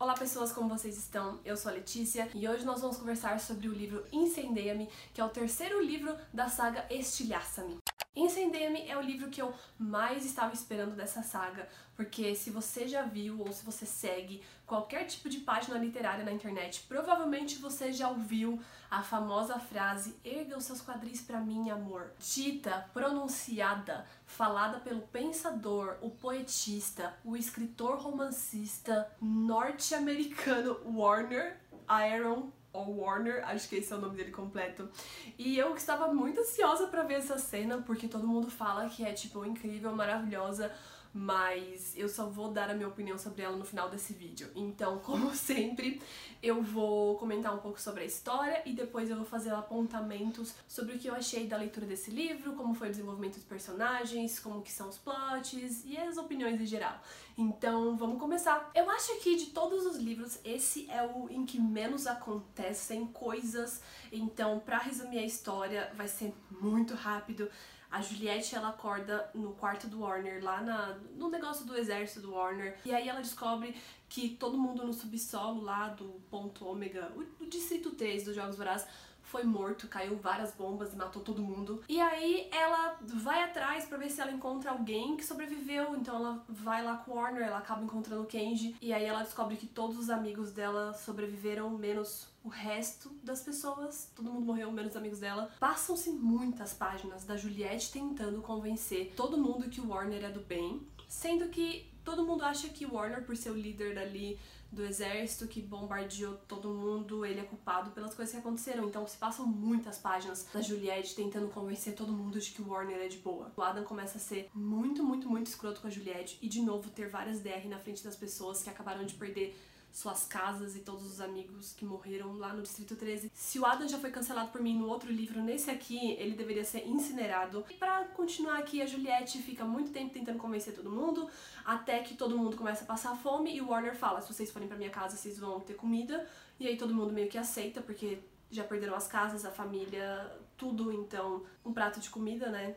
Olá pessoas, como vocês estão? Eu sou a Letícia e hoje nós vamos conversar sobre o livro Incendeia-me, que é o terceiro livro da saga Estilhaça-me. Incendeia-me é o livro que eu mais estava esperando dessa saga, porque se você já viu ou se você segue qualquer tipo de página literária na internet, provavelmente você já ouviu a famosa frase Erga os seus quadris para mim, amor. Dita, pronunciada, falada pelo pensador, o poetista, o escritor romancista norte-americano Warner Aaron ou Warner, acho que esse é o nome dele completo. E eu estava muito ansiosa para ver essa cena, porque todo mundo fala que é, tipo, incrível, maravilhosa, mas eu só vou dar a minha opinião sobre ela no final desse vídeo. Então, como sempre, eu vou comentar um pouco sobre a história e depois eu vou fazer apontamentos sobre o que eu achei da leitura desse livro, como foi o desenvolvimento dos personagens, como que são os plots e as opiniões em geral. Então, vamos começar. Eu acho que de todos os livros, esse é o em que menos acontecem coisas. Então, para resumir a história, vai ser muito rápido. A Juliette, ela acorda no quarto do Warner, lá na, no negócio do exército do Warner. E aí ela descobre que todo mundo no subsolo lá do ponto ômega, o, o distrito 3 dos Jogos Vorazes, foi morto, caiu várias bombas e matou todo mundo. E aí ela vai atrás para ver se ela encontra alguém que sobreviveu. Então ela vai lá com Warner, ela acaba encontrando o Kenji. E aí ela descobre que todos os amigos dela sobreviveram, menos o resto das pessoas. Todo mundo morreu, menos os amigos dela. Passam-se muitas páginas da Juliette tentando convencer todo mundo que o Warner é do bem. Sendo que todo mundo acha que o Warner, por ser o líder dali do exército que bombardeou todo mundo, ele é culpado pelas coisas que aconteceram. Então se passam muitas páginas da Juliette tentando convencer todo mundo de que o Warner é de boa. O Adam começa a ser muito, muito, muito escroto com a Juliette e de novo ter várias DR na frente das pessoas que acabaram de perder suas casas e todos os amigos que morreram lá no Distrito 13. Se o Adam já foi cancelado por mim no outro livro, nesse aqui ele deveria ser incinerado. E pra continuar aqui, a Juliette fica muito tempo tentando convencer todo mundo, até que todo mundo começa a passar fome e o Warner fala: se vocês forem pra minha casa, vocês vão ter comida. E aí todo mundo meio que aceita, porque já perderam as casas, a família, tudo, então um prato de comida, né?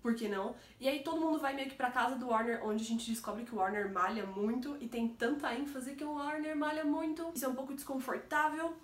Por que não? E aí todo mundo vai meio que pra casa do Warner, onde a gente descobre que o Warner malha muito e tem tanta ênfase que o Warner malha muito. Isso é um pouco desconfortável.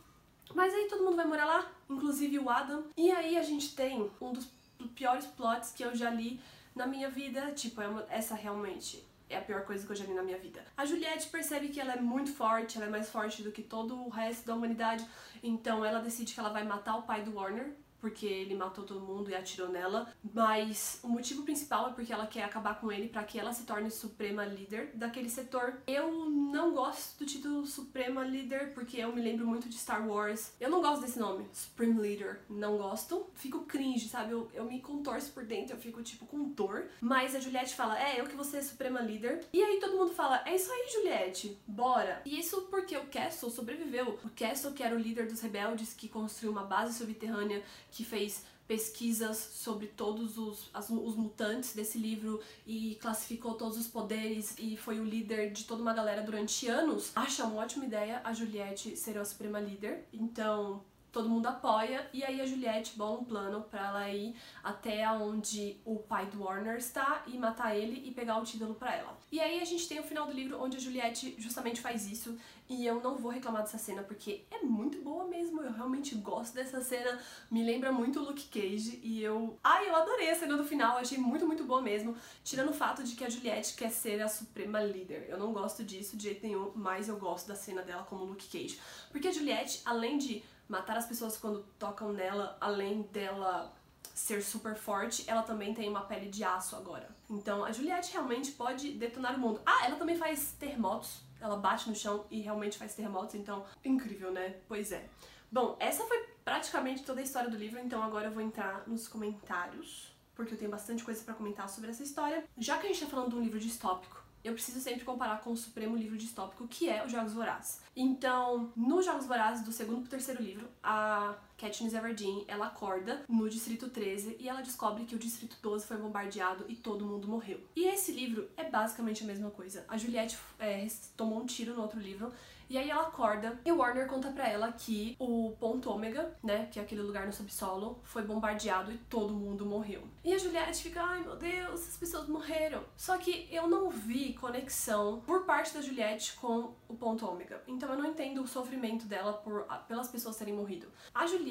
Mas aí todo mundo vai morar lá, inclusive o Adam. E aí a gente tem um dos piores plots que eu já li na minha vida. Tipo, é essa realmente é a pior coisa que eu já li na minha vida. A Juliette percebe que ela é muito forte, ela é mais forte do que todo o resto da humanidade. Então ela decide que ela vai matar o pai do Warner, porque ele matou todo mundo e atirou nela, mas o motivo principal é porque ela quer acabar com ele para que ela se torne suprema líder daquele setor. Eu não gosto do título Suprema Líder porque eu me lembro muito de Star Wars. Eu não gosto desse nome, Supreme Leader. Não gosto. Fico cringe, sabe? Eu, eu me contorço por dentro, eu fico tipo com dor. Mas a Juliette fala: É, eu que você é Suprema Líder. E aí todo mundo fala: É isso aí, Juliette, bora. E isso porque o Castle sobreviveu. O Castle, que era o líder dos rebeldes que construiu uma base subterrânea que fez pesquisas sobre todos os, as, os mutantes desse livro e classificou todos os poderes e foi o líder de toda uma galera durante anos, acha uma ótima ideia a Juliette ser a suprema líder. Então, todo mundo apoia. E aí a Juliette bola um plano para ela ir até onde o pai do Warner está e matar ele e pegar o título para ela. E aí a gente tem o final do livro onde a Juliette justamente faz isso. E eu não vou reclamar dessa cena porque é muito boa mesmo, eu realmente gosto dessa cena, me lembra muito o Luke Cage. E eu... Ai, eu adorei a cena do final, achei muito, muito boa mesmo, tirando o fato de que a Juliette quer ser a suprema líder. Eu não gosto disso de jeito nenhum, mas eu gosto da cena dela como Luke Cage. Porque a Juliette, além de matar as pessoas quando tocam nela, além dela ser super forte, ela também tem uma pele de aço agora. Então a Juliette realmente pode detonar o mundo. Ah, ela também faz terremotos. Ela bate no chão e realmente faz terremotos, então incrível, né? Pois é. Bom, essa foi praticamente toda a história do livro, então agora eu vou entrar nos comentários, porque eu tenho bastante coisa para comentar sobre essa história. Já que a gente tá falando de um livro distópico, eu preciso sempre comparar com o supremo livro distópico, que é os Jogos Vorazes. Então, nos Jogos Vorazes, do segundo pro terceiro livro, a Katniss Everdeen, ela acorda no Distrito 13 e ela descobre que o Distrito 12 foi bombardeado e todo mundo morreu. E esse livro é basicamente a mesma coisa. A Juliette é, tomou um tiro no outro livro e aí ela acorda e o Warner conta pra ela que o ponto ômega, né, que é aquele lugar no subsolo, foi bombardeado e todo mundo morreu. E a Juliette fica, ai meu Deus, as pessoas morreram. Só que eu não vi conexão por parte da Juliette com o ponto ômega. Então eu não entendo o sofrimento dela por, pelas pessoas terem morrido. A Juliette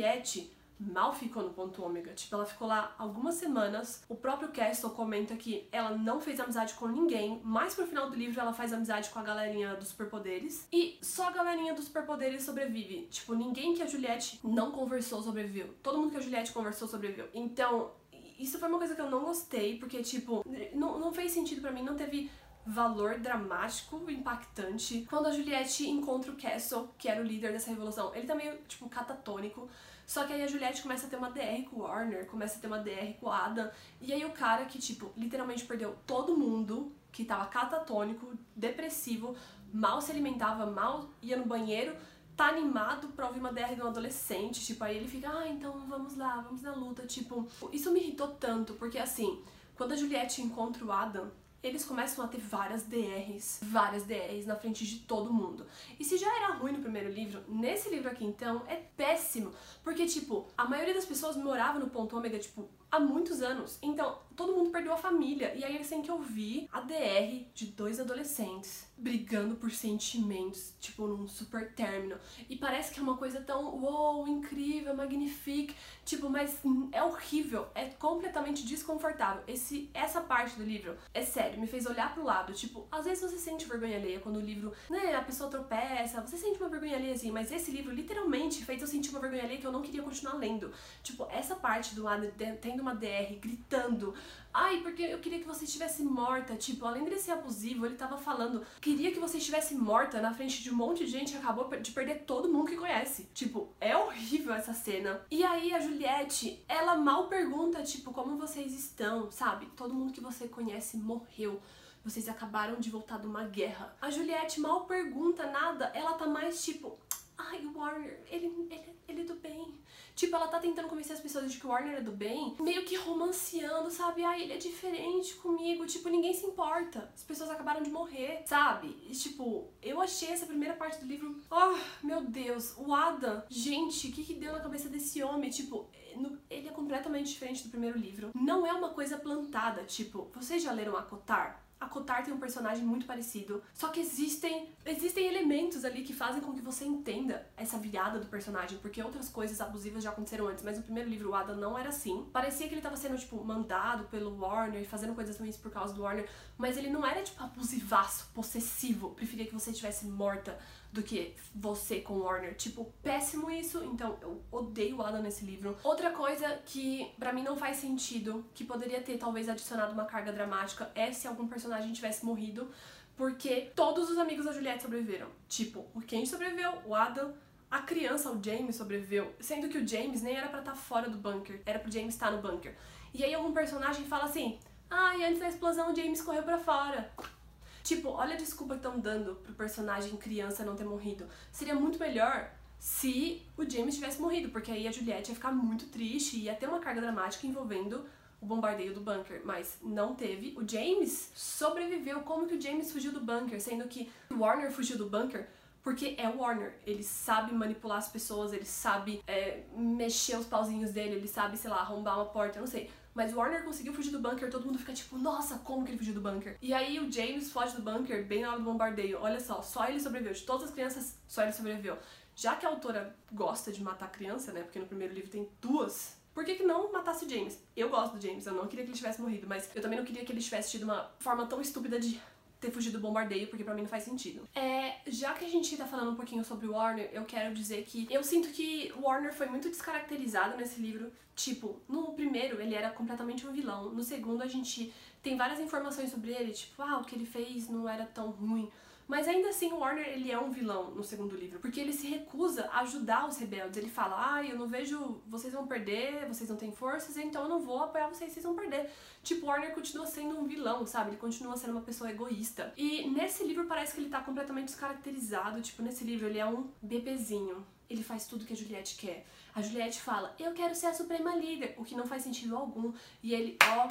mal ficou no ponto ômega. Tipo, ela ficou lá algumas semanas. O próprio Castle comenta que ela não fez amizade com ninguém, mas pro final do livro ela faz amizade com a galerinha dos superpoderes. E só a galerinha dos superpoderes sobrevive. Tipo, ninguém que a Juliette não conversou sobreviveu. Todo mundo que a Juliette conversou sobreviveu. Então, isso foi uma coisa que eu não gostei, porque, tipo, não, não fez sentido para mim, não teve valor dramático, impactante. Quando a Juliette encontra o Castle, que era o líder dessa revolução, ele tá meio, tipo, catatônico. Só que aí a Juliette começa a ter uma DR com o Warner, começa a ter uma DR com o Adam. E aí o cara que, tipo, literalmente perdeu todo mundo, que tava catatônico, depressivo, mal se alimentava, mal ia no banheiro, tá animado pra ouvir uma DR de um adolescente. Tipo, aí ele fica, ah, então vamos lá, vamos na luta. Tipo, isso me irritou tanto, porque assim, quando a Juliette encontra o Adam, eles começam a ter várias DRs, várias DRs na frente de todo mundo. E se já era ruim no primeiro livro, nesse livro aqui então é péssimo, porque tipo, a maioria das pessoas morava no ponto ômega, tipo, há muitos anos. Então, todo mundo perdeu a família. E aí eles têm que ouvir a DR de dois adolescentes brigando por sentimentos, tipo num super término. E parece que é uma coisa tão uou, incrível, magnifique, tipo, mas é horrível, é completamente desconfortável. Esse essa parte do livro, é sério, me fez olhar pro lado, tipo, às vezes você sente vergonha alheia quando o livro, né, a pessoa tropeça, você sente uma vergonha alheia assim, mas esse livro literalmente fez eu sentir uma vergonha alheia que eu não queria continuar lendo. Tipo, essa parte do lado tendo uma DR, gritando, Ai, porque eu queria que você estivesse morta. Tipo, além dele ser abusivo, ele tava falando, queria que você estivesse morta na frente de um monte de gente acabou de perder todo mundo que conhece. Tipo, é horrível essa cena. E aí a Juliette, ela mal pergunta, tipo, como vocês estão, sabe? Todo mundo que você conhece morreu. Vocês acabaram de voltar de uma guerra. A Juliette mal pergunta nada, ela tá mais tipo, ai, Warner, ele, ele, ele é do bem. Tipo, ela tá tentando convencer as pessoas de que o Warner é do bem, meio que romanceando, sabe? Ai, ele é diferente comigo. Tipo, ninguém se importa. As pessoas acabaram de morrer, sabe? E, tipo, eu achei essa primeira parte do livro. Oh, meu Deus, o Adam. Gente, o que, que deu na cabeça desse homem? Tipo, ele é completamente diferente do primeiro livro. Não é uma coisa plantada. Tipo, vocês já leram Acotar? A Kotar tem um personagem muito parecido, só que existem existem elementos ali que fazem com que você entenda essa virada do personagem, porque outras coisas abusivas já aconteceram antes, mas no primeiro livro o Adam não era assim. Parecia que ele tava sendo tipo mandado pelo Warner e fazendo coisas ruins por causa do Warner, mas ele não era tipo abusivaço, possessivo, preferia que você estivesse morta do que você com Warner. Tipo, péssimo isso, então eu odeio o Adam nesse livro. Outra coisa que para mim não faz sentido, que poderia ter talvez adicionado uma carga dramática, é se algum personagem tivesse morrido, porque todos os amigos da Juliette sobreviveram. Tipo, o Ken sobreviveu, o Adam, a criança, o James, sobreviveu, sendo que o James nem era para estar tá fora do bunker, era pro James estar no bunker. E aí algum personagem fala assim: "Ah, e antes da explosão o James correu para fora". Tipo, olha a desculpa que estão dando pro personagem criança não ter morrido. Seria muito melhor se o James tivesse morrido, porque aí a Juliette ia ficar muito triste e ia ter uma carga dramática envolvendo o bombardeio do bunker, mas não teve. O James sobreviveu. Como que o James fugiu do bunker, sendo que o Warner fugiu do bunker? Porque é o Warner, ele sabe manipular as pessoas, ele sabe é, mexer os pauzinhos dele, ele sabe, sei lá, arrombar uma porta, eu não sei. Mas o Warner conseguiu fugir do bunker, todo mundo fica tipo, nossa, como que ele fugiu do bunker? E aí o James foge do bunker bem na hora do bombardeio. Olha só, só ele sobreviveu. De todas as crianças, só ele sobreviveu. Já que a autora gosta de matar criança, né? Porque no primeiro livro tem duas por que, que não matasse o James? Eu gosto do James, eu não queria que ele tivesse morrido, mas eu também não queria que ele tivesse tido uma forma tão estúpida de ter fugido do bombardeio, porque pra mim não faz sentido. É, já que a gente tá falando um pouquinho sobre Warner, eu quero dizer que eu sinto que Warner foi muito descaracterizado nesse livro. Tipo, no primeiro ele era completamente um vilão, no segundo a gente tem várias informações sobre ele, tipo, ah, o que ele fez não era tão ruim. Mas ainda assim, o Warner ele é um vilão no segundo livro, porque ele se recusa a ajudar os rebeldes. Ele fala: "Ah, eu não vejo, vocês vão perder, vocês não têm forças, então eu não vou apoiar vocês, vocês vão perder". Tipo, o Warner continua sendo um vilão, sabe? Ele continua sendo uma pessoa egoísta. E nesse livro parece que ele tá completamente descaracterizado, tipo, nesse livro ele é um bebezinho ele faz tudo que a Juliette quer. A Juliette fala, eu quero ser a suprema líder, o que não faz sentido algum. E ele, ó,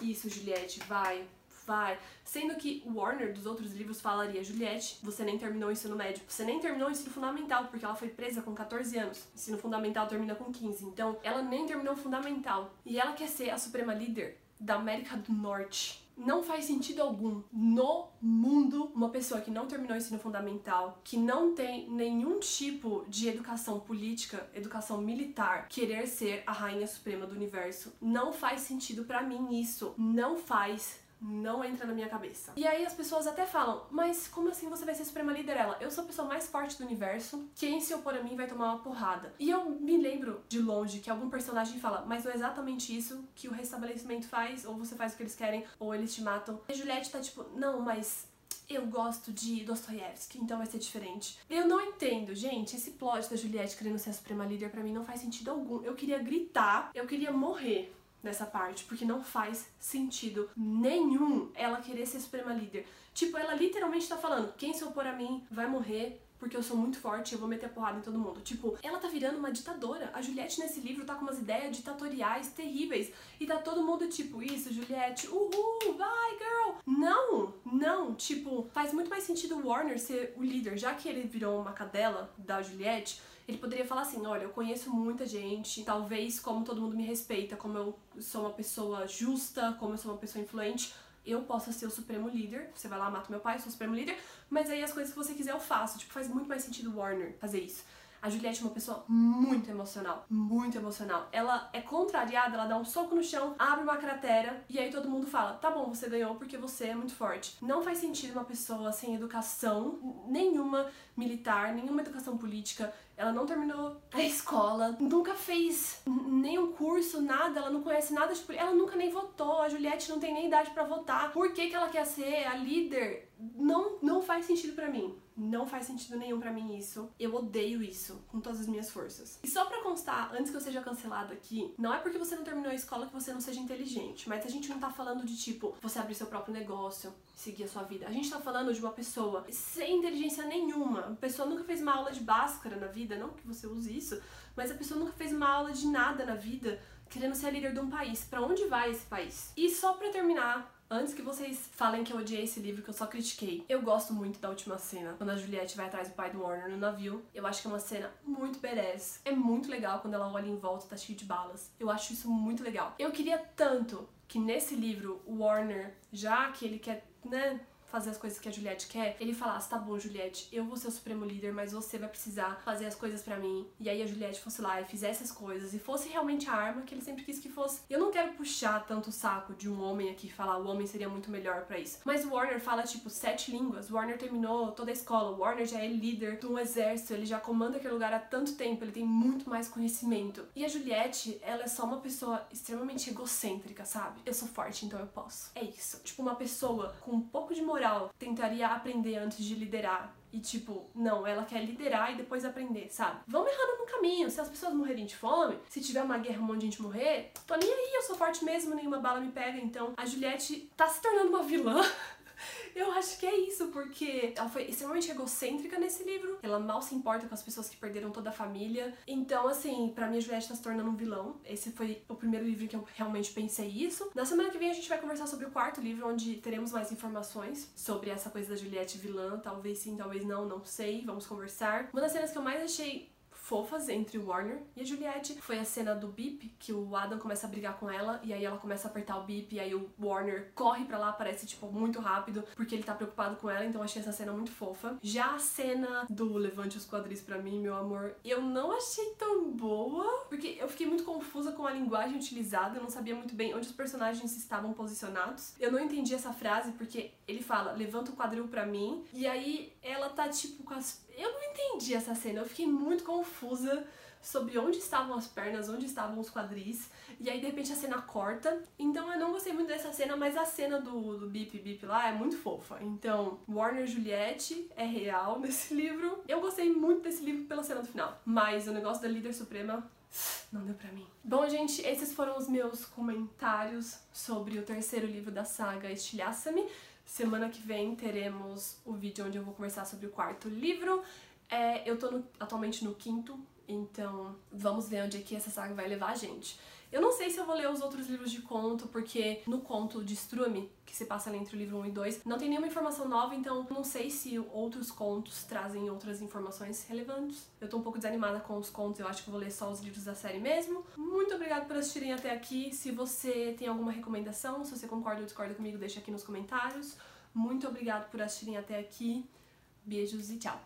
isso, Juliette, vai, vai. Sendo que o Warner dos outros livros falaria: Juliette, você nem terminou o ensino médio, você nem terminou o ensino fundamental, porque ela foi presa com 14 anos. O ensino fundamental termina com 15. Então, ela nem terminou o fundamental. E ela quer ser a suprema líder da América do Norte. Não faz sentido algum no mundo uma pessoa que não terminou o ensino fundamental, que não tem nenhum tipo de educação política, educação militar, querer ser a rainha suprema do universo. Não faz sentido para mim isso. Não faz não entra na minha cabeça. E aí as pessoas até falam, mas como assim você vai ser suprema líder? Ela, eu sou a pessoa mais forte do universo, quem se opor a mim vai tomar uma porrada. E eu me lembro de longe que algum personagem fala, mas é exatamente isso que o restabelecimento faz, ou você faz o que eles querem, ou eles te matam. E a Juliette tá tipo, não, mas eu gosto de Dostoiévski, então vai ser diferente. Eu não entendo, gente, esse plot da Juliette querendo ser a suprema líder para mim não faz sentido algum. Eu queria gritar, eu queria morrer nessa parte, porque não faz sentido nenhum ela querer ser suprema líder. Tipo, ela literalmente tá falando: quem se opor a mim vai morrer porque eu sou muito forte e eu vou meter a porrada em todo mundo. Tipo, ela tá virando uma ditadora. A Juliette nesse livro tá com umas ideias ditatoriais terríveis. E tá todo mundo tipo, isso, Juliette, uhul, vai, girl. Não, não. Tipo, faz muito mais sentido o Warner ser o líder, já que ele virou uma cadela da Juliette ele poderia falar assim: olha, eu conheço muita gente, talvez como todo mundo me respeita, como eu sou uma pessoa justa, como eu sou uma pessoa influente, eu possa ser o supremo líder. Você vai lá, mata meu pai, sou o supremo líder, mas aí as coisas que você quiser eu faço. Tipo, faz muito mais sentido Warner fazer isso. A Juliette é uma pessoa muito emocional, muito emocional. Ela é contrariada, ela dá um soco no chão, abre uma cratera e aí todo mundo fala: tá bom, você ganhou porque você é muito forte. Não faz sentido uma pessoa sem educação nenhuma militar, nenhuma educação política, ela não terminou a escola, nunca fez nenhum curso, nada, ela não conhece nada política, ela nunca nem votou, a Juliette não tem nem idade para votar. Por que, que ela quer ser a líder? Não, não faz sentido para mim. Não faz sentido nenhum para mim isso. Eu odeio isso com todas as minhas forças. E só para constar, antes que eu seja cancelado aqui, não é porque você não terminou a escola que você não seja inteligente, mas a gente não tá falando de tipo você abrir seu próprio negócio, seguir a sua vida. A gente tá falando de uma pessoa sem inteligência nenhuma. A pessoa nunca fez uma aula de Bhaskara na vida, não que você use isso, mas a pessoa nunca fez uma aula de nada na vida, querendo ser líder de um país. Para onde vai esse país? E só para terminar, Antes que vocês falem que eu odiei esse livro, que eu só critiquei, eu gosto muito da última cena, quando a Juliette vai atrás do pai do Warner no navio. Eu acho que é uma cena muito badass. É muito legal quando ela olha em volta, tá cheio de balas. Eu acho isso muito legal. Eu queria tanto que nesse livro o Warner, já que ele quer, né, fazer as coisas que a Juliette quer, ele falasse: tá bom, Juliette, eu vou ser o supremo líder, mas você vai precisar fazer as coisas para mim. E aí a Juliette fosse lá e fizesse as coisas e fosse realmente a arma que ele sempre quis que fosse. Eu não quero puxar tanto o saco de um homem aqui falar o homem seria muito melhor para isso. Mas o Warner fala, tipo, sete línguas. O Warner terminou toda a escola. O Warner já é líder de um exército, ele já comanda aquele lugar há tanto tempo, ele tem muito mais conhecimento. E a Juliette, ela é só uma pessoa extremamente egocêntrica, sabe? Eu sou forte, então eu posso. É isso. Tipo, uma pessoa com um pouco de moral moral, tentaria aprender antes de liderar. E tipo, não, ela quer liderar e depois aprender, sabe? Vamos errando no caminho. Se as pessoas morrerem de fome, se tiver uma guerra, um monte de gente morrer, tô nem aí, eu sou forte mesmo, nenhuma bala me pega. Então a Juliette tá se tornando uma vilã. Eu acho que é isso, porque ela foi extremamente egocêntrica nesse livro. Ela mal se importa com as pessoas que perderam toda a família. Então, assim, para mim a Juliette tá se tornando um vilão. Esse foi o primeiro livro que eu realmente pensei isso. Na semana que vem a gente vai conversar sobre o quarto livro, onde teremos mais informações sobre essa coisa da Juliette vilã. Talvez sim, talvez não, não sei. Vamos conversar. Uma das cenas que eu mais achei fofas entre o Warner e a Juliette. Foi a cena do bip, que o Adam começa a brigar com ela, e aí ela começa a apertar o bip, e aí o Warner corre pra lá, parece, tipo, muito rápido, porque ele tá preocupado com ela, então achei essa cena muito fofa. Já a cena do Levante os Quadris pra mim, meu amor, eu não achei tão boa, porque eu fiquei muito confusa com a linguagem utilizada, eu não sabia muito bem onde os personagens estavam posicionados. Eu não entendi essa frase, porque ele fala, levanta o quadril pra mim, e aí ela tá, tipo, com as eu não entendi essa cena, eu fiquei muito confusa sobre onde estavam as pernas, onde estavam os quadris, e aí de repente a cena corta. Então eu não gostei muito dessa cena, mas a cena do, do Bip Bip lá é muito fofa. Então, Warner Juliette é real nesse livro. Eu gostei muito desse livro pela cena do final, mas o negócio da líder suprema não deu pra mim. Bom, gente, esses foram os meus comentários sobre o terceiro livro da saga Estilhaça-me. Semana que vem teremos o vídeo onde eu vou conversar sobre o quarto livro. É, eu tô no, atualmente no quinto, então vamos ver onde é que essa saga vai levar a gente. Eu não sei se eu vou ler os outros livros de conto, porque no conto de Strume, que se passa ali entre o livro 1 e 2, não tem nenhuma informação nova, então não sei se outros contos trazem outras informações relevantes. Eu tô um pouco desanimada com os contos, eu acho que vou ler só os livros da série mesmo. Muito obrigada por assistirem até aqui. Se você tem alguma recomendação, se você concorda ou discorda comigo, deixa aqui nos comentários. Muito obrigada por assistirem até aqui. Beijos e tchau!